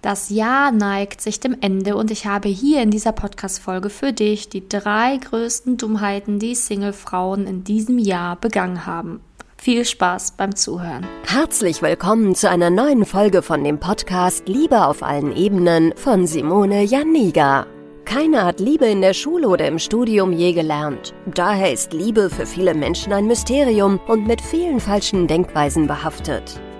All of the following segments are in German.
Das Jahr neigt sich dem Ende und ich habe hier in dieser Podcast-Folge für dich die drei größten Dummheiten, die Single-Frauen in diesem Jahr begangen haben. Viel Spaß beim Zuhören. Herzlich willkommen zu einer neuen Folge von dem Podcast Liebe auf allen Ebenen von Simone Janiga. Keiner hat Liebe in der Schule oder im Studium je gelernt. Daher ist Liebe für viele Menschen ein Mysterium und mit vielen falschen Denkweisen behaftet.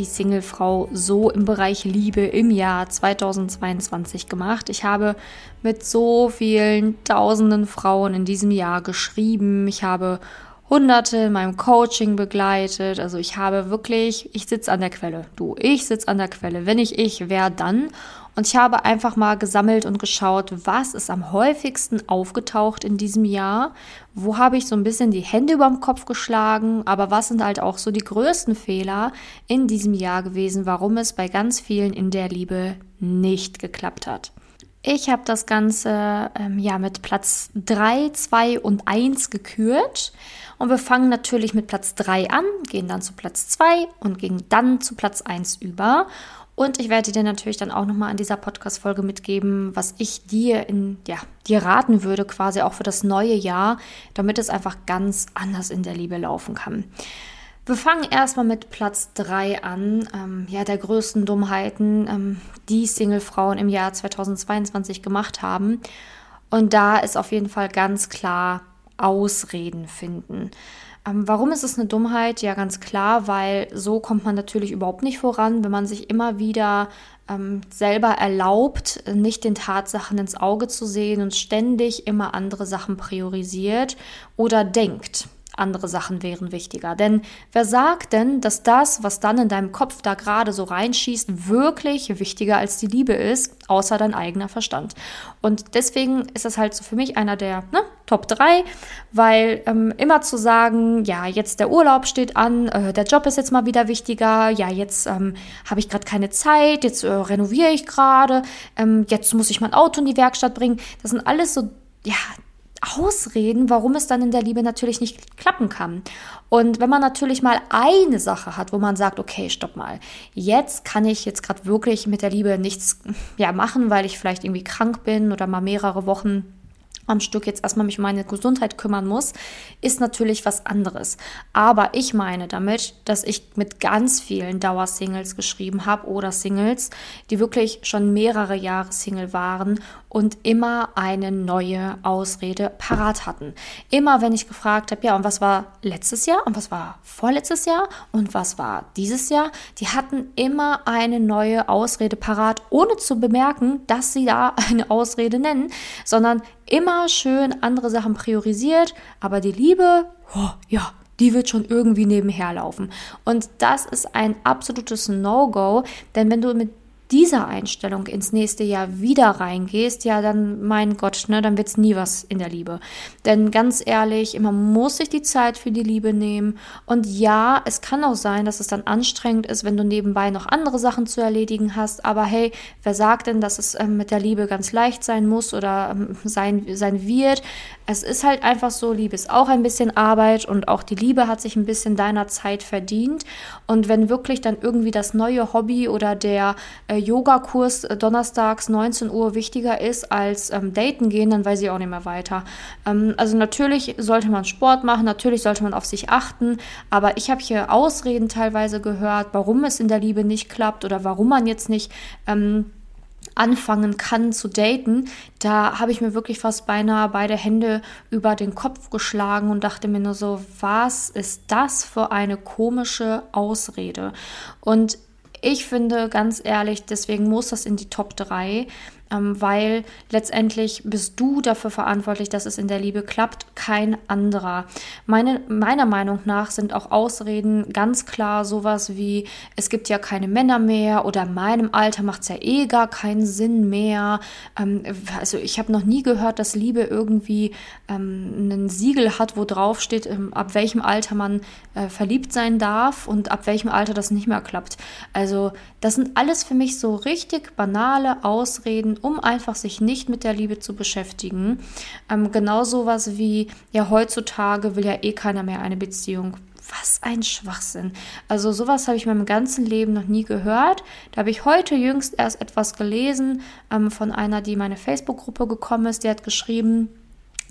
die Singlefrau so im Bereich Liebe im Jahr 2022 gemacht. Ich habe mit so vielen tausenden Frauen in diesem Jahr geschrieben. Ich habe Hunderte in meinem Coaching begleitet. Also ich habe wirklich, ich sitze an der Quelle. Du, ich sitze an der Quelle. Wenn ich ich, wer dann? Und ich habe einfach mal gesammelt und geschaut, was ist am häufigsten aufgetaucht in diesem Jahr? Wo habe ich so ein bisschen die Hände über dem Kopf geschlagen? Aber was sind halt auch so die größten Fehler in diesem Jahr gewesen, warum es bei ganz vielen in der Liebe nicht geklappt hat? Ich habe das Ganze ähm, ja mit Platz 3, 2 und 1 gekürt. Und wir fangen natürlich mit Platz 3 an, gehen dann zu Platz 2 und gehen dann zu Platz 1 über. Und ich werde dir natürlich dann auch nochmal an dieser Podcast-Folge mitgeben, was ich dir in, ja, dir raten würde, quasi auch für das neue Jahr, damit es einfach ganz anders in der Liebe laufen kann. Wir fangen erstmal mit Platz 3 an, ähm, ja, der größten Dummheiten, ähm, die Single-Frauen im Jahr 2022 gemacht haben. Und da ist auf jeden Fall ganz klar Ausreden finden. Ähm, warum ist es eine Dummheit? Ja, ganz klar, weil so kommt man natürlich überhaupt nicht voran, wenn man sich immer wieder ähm, selber erlaubt, nicht den Tatsachen ins Auge zu sehen und ständig immer andere Sachen priorisiert oder denkt andere Sachen wären wichtiger. Denn wer sagt denn, dass das, was dann in deinem Kopf da gerade so reinschießt, wirklich wichtiger als die Liebe ist, außer dein eigener Verstand? Und deswegen ist das halt so für mich einer der ne, Top 3, weil ähm, immer zu sagen, ja, jetzt der Urlaub steht an, äh, der Job ist jetzt mal wieder wichtiger, ja, jetzt ähm, habe ich gerade keine Zeit, jetzt äh, renoviere ich gerade, ähm, jetzt muss ich mein Auto in die Werkstatt bringen. Das sind alles so, ja, Ausreden, warum es dann in der Liebe natürlich nicht klappen kann. Und wenn man natürlich mal eine Sache hat, wo man sagt, okay, stopp mal, jetzt kann ich jetzt gerade wirklich mit der Liebe nichts ja, machen, weil ich vielleicht irgendwie krank bin oder mal mehrere Wochen am Stück jetzt erstmal mich um meine Gesundheit kümmern muss, ist natürlich was anderes. Aber ich meine damit, dass ich mit ganz vielen Dauersingles geschrieben habe oder Singles, die wirklich schon mehrere Jahre Single waren und immer eine neue Ausrede parat hatten. Immer wenn ich gefragt habe, ja, und was war letztes Jahr und was war vorletztes Jahr und was war dieses Jahr, die hatten immer eine neue Ausrede parat, ohne zu bemerken, dass sie da eine Ausrede nennen, sondern immer schön andere Sachen priorisiert, aber die Liebe, oh, ja, die wird schon irgendwie nebenher laufen. Und das ist ein absolutes No-Go, denn wenn du mit dieser Einstellung ins nächste Jahr wieder reingehst, ja, dann, mein Gott, ne, dann wird's nie was in der Liebe. Denn ganz ehrlich, man muss sich die Zeit für die Liebe nehmen. Und ja, es kann auch sein, dass es dann anstrengend ist, wenn du nebenbei noch andere Sachen zu erledigen hast. Aber hey, wer sagt denn, dass es ähm, mit der Liebe ganz leicht sein muss oder ähm, sein, sein wird? Es ist halt einfach so, Liebe ist auch ein bisschen Arbeit und auch die Liebe hat sich ein bisschen deiner Zeit verdient. Und wenn wirklich dann irgendwie das neue Hobby oder der äh, Yogakurs äh, donnerstags 19 Uhr wichtiger ist als ähm, daten gehen, dann weiß ich auch nicht mehr weiter. Ähm, also natürlich sollte man Sport machen, natürlich sollte man auf sich achten, aber ich habe hier Ausreden teilweise gehört, warum es in der Liebe nicht klappt oder warum man jetzt nicht ähm, anfangen kann zu daten, da habe ich mir wirklich fast beinahe beide Hände über den Kopf geschlagen und dachte mir nur so, was ist das für eine komische Ausrede? Und ich finde ganz ehrlich, deswegen muss das in die Top 3. ähm, weil letztendlich bist du dafür verantwortlich, dass es in der Liebe klappt, kein anderer. Meine, meiner Meinung nach sind auch Ausreden ganz klar sowas wie, es gibt ja keine Männer mehr oder in meinem Alter macht es ja eh gar keinen Sinn mehr. Ähm, also ich habe noch nie gehört, dass Liebe irgendwie ähm, ein Siegel hat, wo drauf steht, ab welchem Alter man äh, verliebt sein darf und ab welchem Alter das nicht mehr klappt. Also das sind alles für mich so richtig banale Ausreden, um einfach sich nicht mit der Liebe zu beschäftigen. Ähm, genau sowas wie, ja, heutzutage will ja eh keiner mehr eine Beziehung. Was ein Schwachsinn. Also sowas habe ich in meinem ganzen Leben noch nie gehört. Da habe ich heute jüngst erst etwas gelesen ähm, von einer, die in meine Facebook-Gruppe gekommen ist. Die hat geschrieben,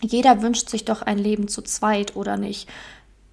jeder wünscht sich doch ein Leben zu zweit, oder nicht?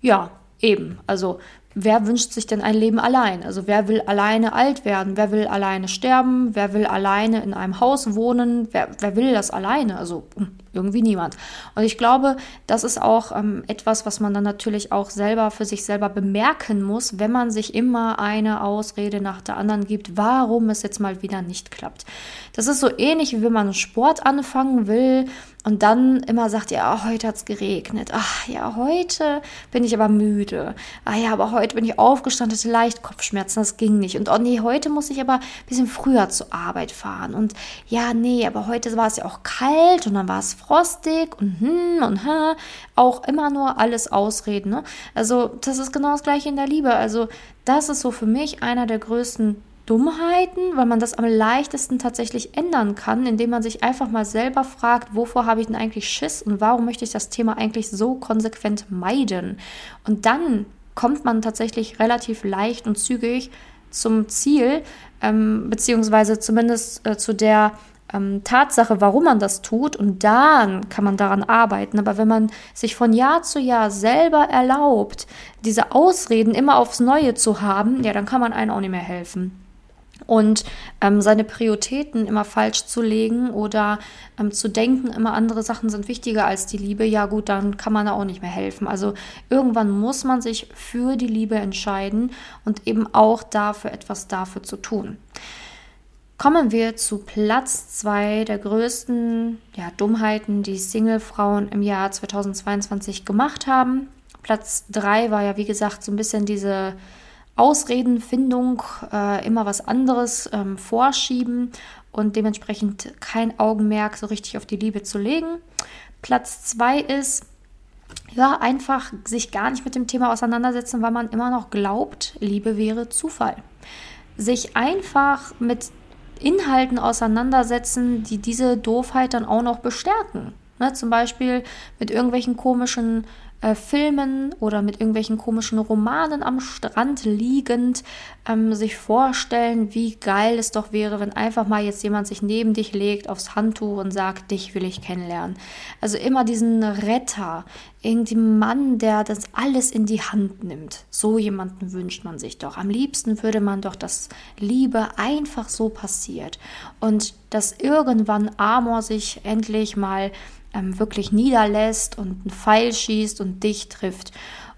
Ja, eben. Also wer wünscht sich denn ein Leben allein? Also wer will alleine alt werden? Wer will alleine sterben? Wer will alleine in einem Haus wohnen? Wer, wer will das alleine? Also hm, irgendwie niemand. Und ich glaube, das ist auch ähm, etwas, was man dann natürlich auch selber für sich selber bemerken muss, wenn man sich immer eine Ausrede nach der anderen gibt, warum es jetzt mal wieder nicht klappt. Das ist so ähnlich, wie wenn man Sport anfangen will und dann immer sagt, ja, heute hat's geregnet. Ach ja, heute bin ich aber müde. Ah ja, aber heute bin ich aufgestanden, hatte leicht Kopfschmerzen, das ging nicht. Und oh nee, heute muss ich aber ein bisschen früher zur Arbeit fahren. Und ja, nee, aber heute war es ja auch kalt und dann war es frostig und hm und ha. Auch immer nur alles Ausreden. Ne? Also das ist genau das gleiche in der Liebe. Also das ist so für mich einer der größten Dummheiten, weil man das am leichtesten tatsächlich ändern kann, indem man sich einfach mal selber fragt, wovor habe ich denn eigentlich Schiss und warum möchte ich das Thema eigentlich so konsequent meiden? Und dann kommt man tatsächlich relativ leicht und zügig zum Ziel, ähm, beziehungsweise zumindest äh, zu der ähm, Tatsache, warum man das tut und dann kann man daran arbeiten. Aber wenn man sich von Jahr zu Jahr selber erlaubt, diese Ausreden immer aufs Neue zu haben, ja, dann kann man einem auch nicht mehr helfen und ähm, seine Prioritäten immer falsch zu legen oder ähm, zu denken, immer andere Sachen sind wichtiger als die Liebe, ja gut, dann kann man da auch nicht mehr helfen. Also irgendwann muss man sich für die Liebe entscheiden und eben auch dafür etwas dafür zu tun. Kommen wir zu Platz zwei der größten ja, Dummheiten, die Single-Frauen im Jahr 2022 gemacht haben. Platz drei war ja, wie gesagt, so ein bisschen diese Ausredenfindung, äh, immer was anderes ähm, vorschieben und dementsprechend kein Augenmerk so richtig auf die Liebe zu legen. Platz zwei ist, ja, einfach sich gar nicht mit dem Thema auseinandersetzen, weil man immer noch glaubt, Liebe wäre Zufall. Sich einfach mit Inhalten auseinandersetzen, die diese Doofheit dann auch noch bestärken. Ne, zum Beispiel mit irgendwelchen komischen äh, Filmen oder mit irgendwelchen komischen Romanen am Strand liegend ähm, sich vorstellen, wie geil es doch wäre, wenn einfach mal jetzt jemand sich neben dich legt, aufs Handtuch und sagt, dich will ich kennenlernen. Also immer diesen Retter, irgendein Mann, der das alles in die Hand nimmt. So jemanden wünscht man sich doch. Am liebsten würde man doch, dass Liebe einfach so passiert und dass irgendwann Amor sich endlich mal ähm, wirklich niederlässt und einen Pfeil schießt und dich trifft.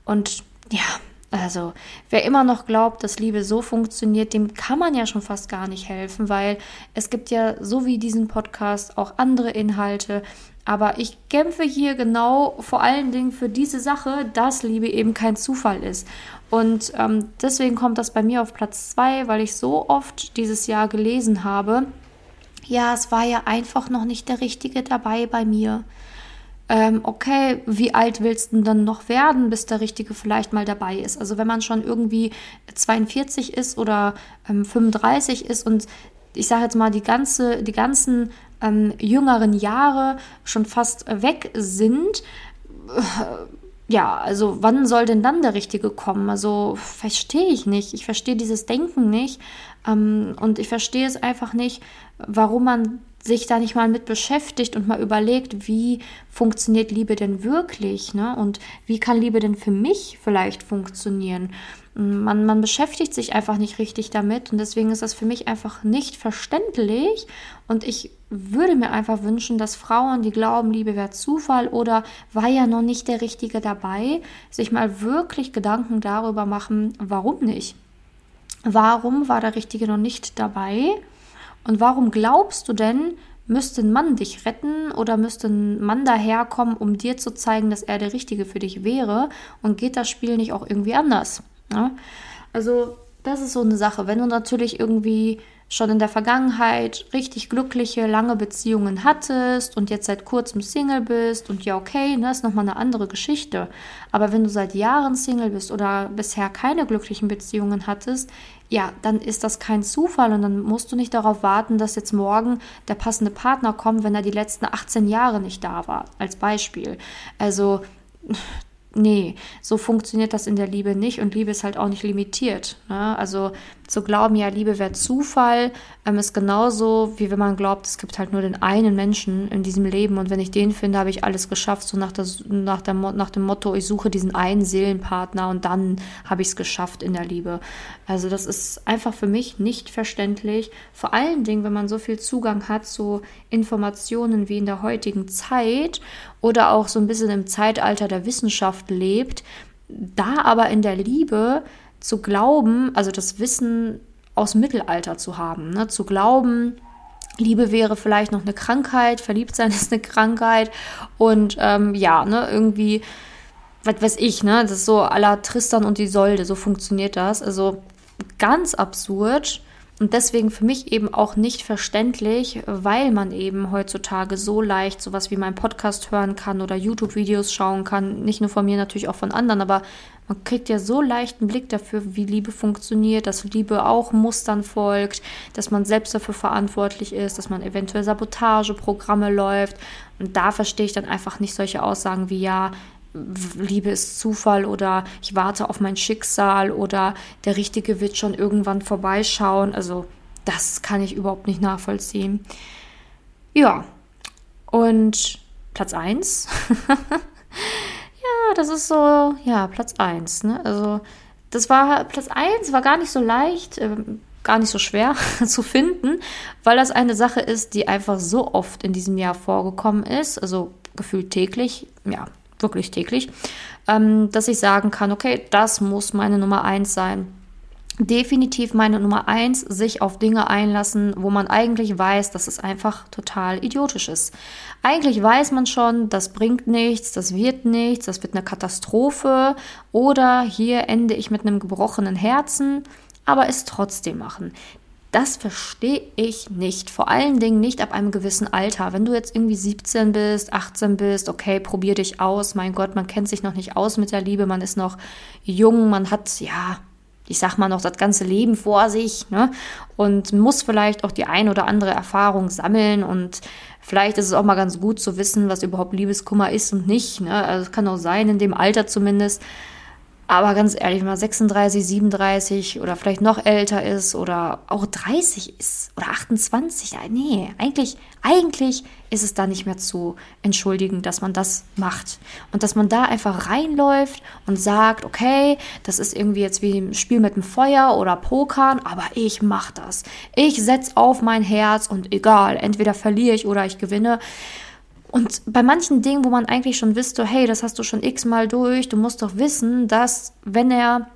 Und ja, also, wer immer noch glaubt, dass Liebe so funktioniert, dem kann man ja schon fast gar nicht helfen, weil es gibt ja so wie diesen Podcast auch andere Inhalte. Aber ich kämpfe hier genau vor allen Dingen für diese Sache, dass Liebe eben kein Zufall ist. Und ähm, deswegen kommt das bei mir auf Platz zwei, weil ich so oft dieses Jahr gelesen habe, ja, es war ja einfach noch nicht der Richtige dabei bei mir. Ähm, okay, wie alt willst du dann noch werden, bis der Richtige vielleicht mal dabei ist? Also wenn man schon irgendwie 42 ist oder ähm, 35 ist und ich sage jetzt mal die ganze, die ganzen ähm, jüngeren Jahre schon fast weg sind, äh, ja, also wann soll denn dann der Richtige kommen? Also verstehe ich nicht. Ich verstehe dieses Denken nicht. Ähm, und ich verstehe es einfach nicht, warum man sich da nicht mal mit beschäftigt und mal überlegt, wie funktioniert Liebe denn wirklich, ne? Und wie kann Liebe denn für mich vielleicht funktionieren? Man, man beschäftigt sich einfach nicht richtig damit und deswegen ist das für mich einfach nicht verständlich. Und ich würde mir einfach wünschen, dass Frauen, die glauben, Liebe wäre Zufall oder war ja noch nicht der Richtige dabei, sich mal wirklich Gedanken darüber machen, warum nicht. Warum war der Richtige noch nicht dabei? Und warum glaubst du denn, müsste ein Mann dich retten oder müsste ein Mann daherkommen, um dir zu zeigen, dass er der Richtige für dich wäre? Und geht das Spiel nicht auch irgendwie anders? Ja? Also, das ist so eine Sache. Wenn du natürlich irgendwie schon in der Vergangenheit richtig glückliche, lange Beziehungen hattest und jetzt seit kurzem Single bist und ja, okay, ne, ist nochmal eine andere Geschichte. Aber wenn du seit Jahren Single bist oder bisher keine glücklichen Beziehungen hattest, ja, dann ist das kein Zufall und dann musst du nicht darauf warten, dass jetzt morgen der passende Partner kommt, wenn er die letzten 18 Jahre nicht da war, als Beispiel. Also, nee, so funktioniert das in der Liebe nicht und Liebe ist halt auch nicht limitiert. Ne? Also zu glauben, ja, Liebe wäre Zufall, ähm, ist genauso, wie wenn man glaubt, es gibt halt nur den einen Menschen in diesem Leben und wenn ich den finde, habe ich alles geschafft, so nach, das, nach, der, nach dem Motto, ich suche diesen einen Seelenpartner und dann habe ich es geschafft in der Liebe. Also das ist einfach für mich nicht verständlich, vor allen Dingen, wenn man so viel Zugang hat zu Informationen wie in der heutigen Zeit oder auch so ein bisschen im Zeitalter der Wissenschaft lebt, da aber in der Liebe zu glauben, also das Wissen aus Mittelalter zu haben, ne? zu glauben, Liebe wäre vielleicht noch eine Krankheit, Verliebtsein ist eine Krankheit und ähm, ja, ne, irgendwie, was weiß ich, ne, das ist so aller Tristan und Isolde, so funktioniert das. Also ganz absurd und deswegen für mich eben auch nicht verständlich, weil man eben heutzutage so leicht sowas wie mein Podcast hören kann oder YouTube-Videos schauen kann. Nicht nur von mir, natürlich auch von anderen, aber man kriegt ja so leicht einen Blick dafür, wie Liebe funktioniert, dass Liebe auch Mustern folgt, dass man selbst dafür verantwortlich ist, dass man eventuell Sabotageprogramme läuft. Und da verstehe ich dann einfach nicht solche Aussagen wie ja, Liebe ist Zufall oder ich warte auf mein Schicksal oder der Richtige wird schon irgendwann vorbeischauen. Also das kann ich überhaupt nicht nachvollziehen. Ja, und Platz 1. das ist so, ja, Platz 1. Ne? Also das war, Platz 1 war gar nicht so leicht, äh, gar nicht so schwer zu finden, weil das eine Sache ist, die einfach so oft in diesem Jahr vorgekommen ist, also gefühlt täglich. Ja, wirklich täglich, ähm, dass ich sagen kann, okay, das muss meine Nummer eins sein. Definitiv meine Nummer eins, sich auf Dinge einlassen, wo man eigentlich weiß, dass es einfach total idiotisch ist. Eigentlich weiß man schon, das bringt nichts, das wird nichts, das wird eine Katastrophe oder hier ende ich mit einem gebrochenen Herzen, aber es trotzdem machen. Das verstehe ich nicht. Vor allen Dingen nicht ab einem gewissen Alter. Wenn du jetzt irgendwie 17 bist, 18 bist, okay, probier dich aus. Mein Gott, man kennt sich noch nicht aus mit der Liebe. Man ist noch jung. Man hat, ja, ich sag mal noch das ganze Leben vor sich. Ne? Und muss vielleicht auch die ein oder andere Erfahrung sammeln. Und vielleicht ist es auch mal ganz gut zu wissen, was überhaupt Liebeskummer ist und nicht. Ne? Also es kann auch sein, in dem Alter zumindest aber ganz ehrlich, wenn man 36, 37 oder vielleicht noch älter ist oder auch 30 ist oder 28, nee, eigentlich, eigentlich ist es da nicht mehr zu entschuldigen, dass man das macht. Und dass man da einfach reinläuft und sagt, okay, das ist irgendwie jetzt wie ein Spiel mit dem Feuer oder Pokern, aber ich mach das. Ich setz auf mein Herz und egal, entweder verliere ich oder ich gewinne. Und bei manchen Dingen, wo man eigentlich schon wüsste, hey, das hast du schon x-mal durch, du musst doch wissen, dass wenn er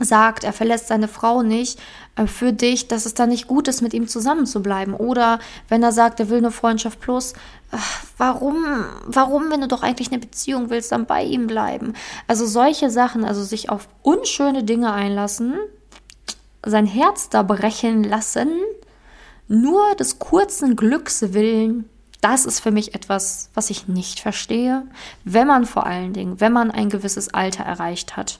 sagt, er verlässt seine Frau nicht äh, für dich, dass es dann nicht gut ist, mit ihm zusammen zu bleiben. Oder wenn er sagt, er will eine Freundschaft plus, äh, warum, warum, wenn du doch eigentlich eine Beziehung willst, dann bei ihm bleiben? Also solche Sachen, also sich auf unschöne Dinge einlassen, sein Herz da brechen lassen, nur des kurzen Glücks willen, das ist für mich etwas, was ich nicht verstehe, wenn man vor allen Dingen, wenn man ein gewisses Alter erreicht hat.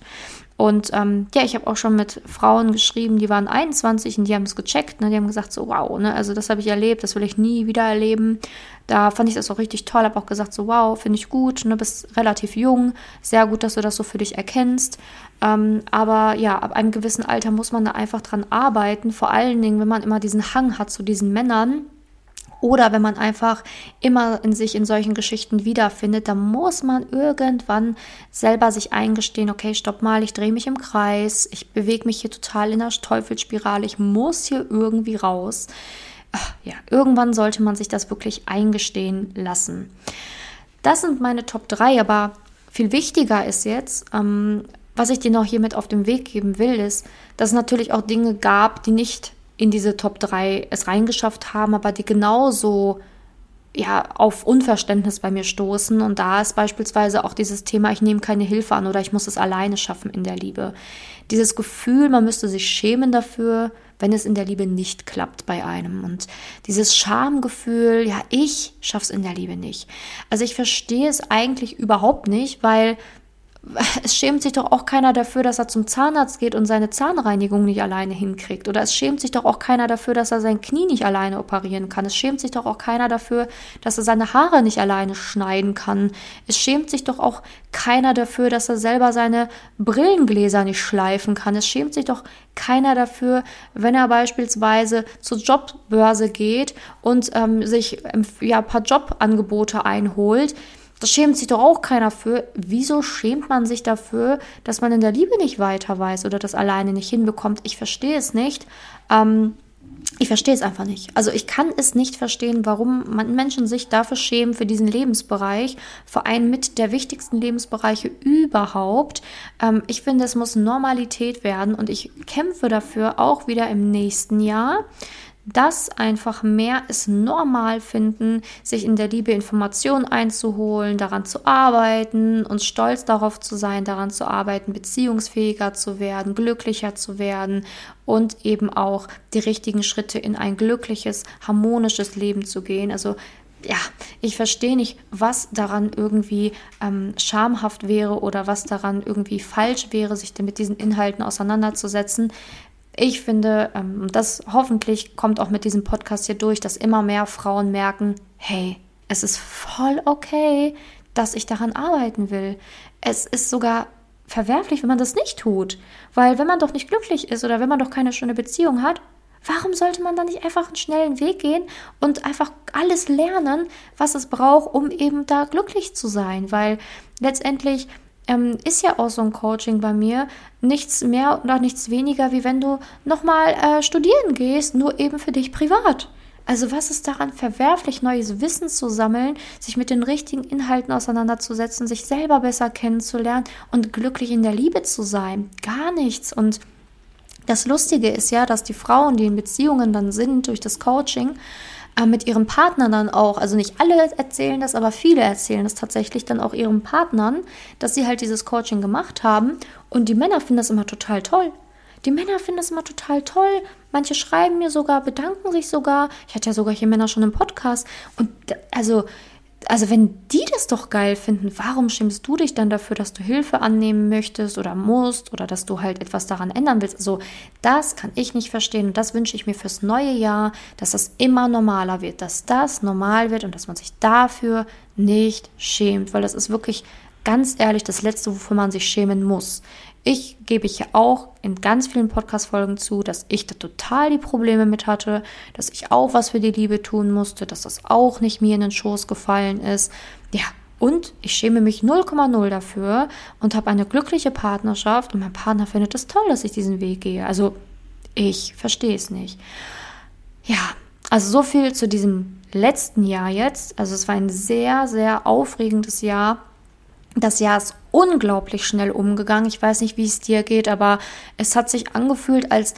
Und ähm, ja, ich habe auch schon mit Frauen geschrieben, die waren 21 und die haben es gecheckt. Ne? Die haben gesagt, so wow, ne? also das habe ich erlebt, das will ich nie wieder erleben. Da fand ich das auch richtig toll, habe auch gesagt, so wow, finde ich gut, du ne? bist relativ jung, sehr gut, dass du das so für dich erkennst. Ähm, aber ja, ab einem gewissen Alter muss man da einfach dran arbeiten, vor allen Dingen, wenn man immer diesen Hang hat zu diesen Männern oder wenn man einfach immer in sich in solchen Geschichten wiederfindet, dann muss man irgendwann selber sich eingestehen, okay, stopp mal, ich drehe mich im Kreis, ich bewege mich hier total in der Teufelsspirale, ich muss hier irgendwie raus. Ach, ja, irgendwann sollte man sich das wirklich eingestehen lassen. Das sind meine Top 3, aber viel wichtiger ist jetzt, ähm, was ich dir noch hier mit auf den Weg geben will, ist, dass es natürlich auch Dinge gab, die nicht in diese Top 3 es reingeschafft haben, aber die genauso ja, auf Unverständnis bei mir stoßen. Und da ist beispielsweise auch dieses Thema, ich nehme keine Hilfe an oder ich muss es alleine schaffen in der Liebe. Dieses Gefühl, man müsste sich schämen dafür, wenn es in der Liebe nicht klappt bei einem. Und dieses Schamgefühl, ja, ich schaff's in der Liebe nicht. Also ich verstehe es eigentlich überhaupt nicht, weil es schämt sich doch auch keiner dafür, dass er zum Zahnarzt geht und seine Zahnreinigung nicht alleine hinkriegt. Oder es schämt sich doch auch keiner dafür, dass er sein Knie nicht alleine operieren kann. Es schämt sich doch auch keiner dafür, dass er seine Haare nicht alleine schneiden kann. Es schämt sich doch auch keiner dafür, dass er selber seine Brillengläser nicht schleifen kann. Es schämt sich doch keiner dafür, wenn er beispielsweise zur Jobbörse geht und ähm, sich ähm, ja, ein paar Jobangebote einholt das schämt sich doch auch keiner für. Wieso schämt man sich dafür, dass man in der Liebe nicht weiter weiß oder das alleine nicht hinbekommt? Ich verstehe es nicht. Ähm, ich verstehe es einfach nicht. Also ich kann es nicht verstehen, warum man Menschen sich dafür schämen für diesen Lebensbereich, vor allem mit der wichtigsten Lebensbereiche überhaupt. Ähm, ich finde, es muss Normalität werden und ich kämpfe dafür auch wieder im nächsten Jahr dass einfach mehr es normal finden, sich in der Liebe Informationen einzuholen, daran zu arbeiten und stolz darauf zu sein, daran zu arbeiten, beziehungsfähiger zu werden, glücklicher zu werden und eben auch die richtigen Schritte in ein glückliches, harmonisches Leben zu gehen. Also ja, ich verstehe nicht, was daran irgendwie ähm, schamhaft wäre oder was daran irgendwie falsch wäre, sich mit diesen Inhalten auseinanderzusetzen ich finde, ähm, das hoffentlich kommt auch mit diesem Podcast hier durch, dass immer mehr Frauen merken, hey, es ist voll okay, dass ich daran arbeiten will. Es ist sogar verwerflich, wenn man das nicht tut. Weil wenn man doch nicht glücklich ist oder wenn man doch keine schöne Beziehung hat, warum sollte man dann nicht einfach einen schnellen Weg gehen und einfach alles lernen, was es braucht, um eben da glücklich zu sein? Weil letztendlich ähm, ist ja auch so ein Coaching bei mir nichts mehr oder nichts weniger, wie wenn du nochmal äh, studieren gehst, nur eben für dich privat. Also was ist daran verwerflich, neues Wissen zu sammeln, sich mit den richtigen Inhalten auseinanderzusetzen, sich selber besser kennenzulernen und glücklich in der Liebe zu sein? Gar nichts. Und das Lustige ist ja, dass die Frauen, die in Beziehungen dann sind durch das Coaching, mit ihren Partnern dann auch, also nicht alle erzählen das, aber viele erzählen das tatsächlich dann auch ihren Partnern, dass sie halt dieses Coaching gemacht haben und die Männer finden das immer total toll. Die Männer finden das immer total toll. Manche schreiben mir sogar, bedanken sich sogar. Ich hatte ja sogar hier Männer schon im Podcast. Und also also wenn die das doch geil finden, warum schämst du dich dann dafür, dass du Hilfe annehmen möchtest oder musst oder dass du halt etwas daran ändern willst? Also das kann ich nicht verstehen und das wünsche ich mir fürs neue Jahr, dass das immer normaler wird, dass das normal wird und dass man sich dafür nicht schämt, weil das ist wirklich ganz ehrlich das Letzte, wofür man sich schämen muss. Ich gebe ich ja auch in ganz vielen Podcast-Folgen zu, dass ich da total die Probleme mit hatte, dass ich auch was für die Liebe tun musste, dass das auch nicht mir in den Schoß gefallen ist. Ja, und ich schäme mich 0,0 dafür und habe eine glückliche Partnerschaft und mein Partner findet es toll, dass ich diesen Weg gehe. Also ich verstehe es nicht. Ja, also so viel zu diesem letzten Jahr jetzt. Also es war ein sehr, sehr aufregendes Jahr das Jahr ist unglaublich schnell umgegangen. Ich weiß nicht, wie es dir geht, aber es hat sich angefühlt, als,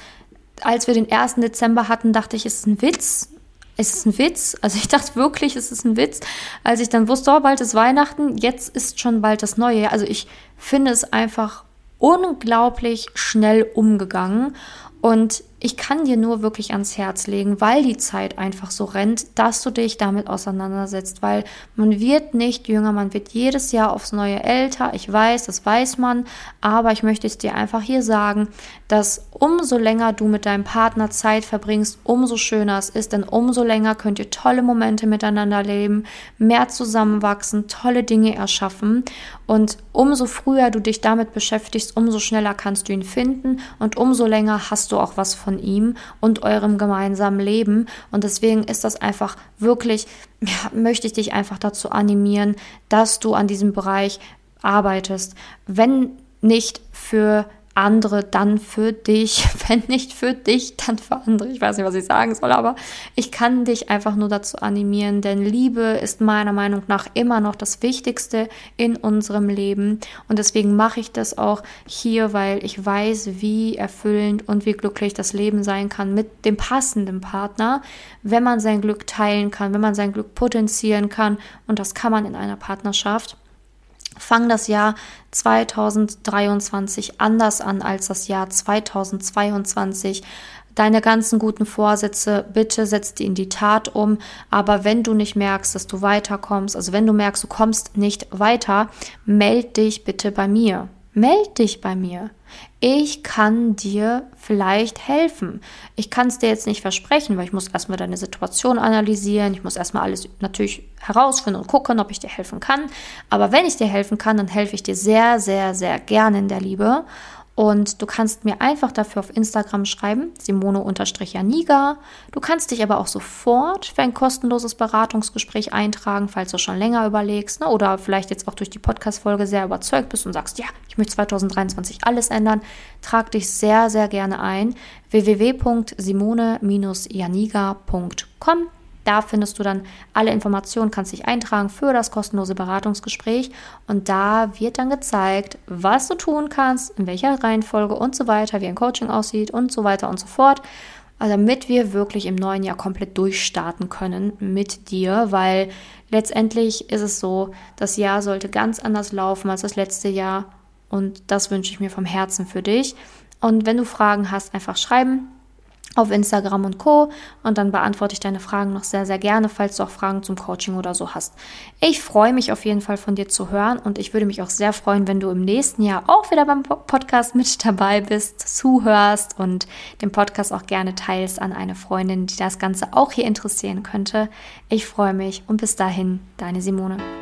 als wir den 1. Dezember hatten, dachte ich, es ist ein Witz. Es ist ein Witz. Also ich dachte wirklich, es ist ein Witz. Als ich dann wusste, oh, bald ist Weihnachten, jetzt ist schon bald das Neue. Also ich finde es einfach unglaublich schnell umgegangen. Und ich kann dir nur wirklich ans Herz legen, weil die Zeit einfach so rennt, dass du dich damit auseinandersetzt, weil man wird nicht jünger, man wird jedes Jahr aufs Neue älter. Ich weiß, das weiß man, aber ich möchte es dir einfach hier sagen, dass umso länger du mit deinem Partner Zeit verbringst, umso schöner es ist, denn umso länger könnt ihr tolle Momente miteinander leben, mehr zusammenwachsen, tolle Dinge erschaffen und umso früher du dich damit beschäftigst, umso schneller kannst du ihn finden und umso länger hast du auch was von ihm und eurem gemeinsamen Leben. Und deswegen ist das einfach wirklich, ja, möchte ich dich einfach dazu animieren, dass du an diesem Bereich arbeitest. Wenn nicht für andere dann für dich, wenn nicht für dich, dann für andere. Ich weiß nicht, was ich sagen soll, aber ich kann dich einfach nur dazu animieren, denn Liebe ist meiner Meinung nach immer noch das Wichtigste in unserem Leben und deswegen mache ich das auch hier, weil ich weiß, wie erfüllend und wie glücklich das Leben sein kann mit dem passenden Partner, wenn man sein Glück teilen kann, wenn man sein Glück potenzieren kann und das kann man in einer Partnerschaft. Fang das Jahr 2023 anders an als das Jahr 2022. Deine ganzen guten Vorsätze, bitte setz die in die Tat um. Aber wenn du nicht merkst, dass du weiterkommst, also wenn du merkst, du kommst nicht weiter, meld dich bitte bei mir. Meld dich bei mir. Ich kann dir vielleicht helfen. Ich kann es dir jetzt nicht versprechen, weil ich muss erstmal deine Situation analysieren. Ich muss erstmal alles natürlich herausfinden und gucken, ob ich dir helfen kann. Aber wenn ich dir helfen kann, dann helfe ich dir sehr, sehr, sehr gerne in der Liebe. Und du kannst mir einfach dafür auf Instagram schreiben, Simone-Janiga. Du kannst dich aber auch sofort für ein kostenloses Beratungsgespräch eintragen, falls du schon länger überlegst ne? oder vielleicht jetzt auch durch die Podcast-Folge sehr überzeugt bist und sagst, ja, ich möchte 2023 alles ändern. Trag dich sehr, sehr gerne ein. www.simone-janiga.com da findest du dann alle Informationen, kannst dich eintragen für das kostenlose Beratungsgespräch und da wird dann gezeigt, was du tun kannst, in welcher Reihenfolge und so weiter, wie ein Coaching aussieht und so weiter und so fort. Also damit wir wirklich im neuen Jahr komplett durchstarten können mit dir, weil letztendlich ist es so, das Jahr sollte ganz anders laufen als das letzte Jahr und das wünsche ich mir vom Herzen für dich. Und wenn du Fragen hast, einfach schreiben auf Instagram und Co. Und dann beantworte ich deine Fragen noch sehr, sehr gerne, falls du auch Fragen zum Coaching oder so hast. Ich freue mich auf jeden Fall von dir zu hören und ich würde mich auch sehr freuen, wenn du im nächsten Jahr auch wieder beim Podcast mit dabei bist, zuhörst und den Podcast auch gerne teilst an eine Freundin, die das Ganze auch hier interessieren könnte. Ich freue mich und bis dahin, deine Simone.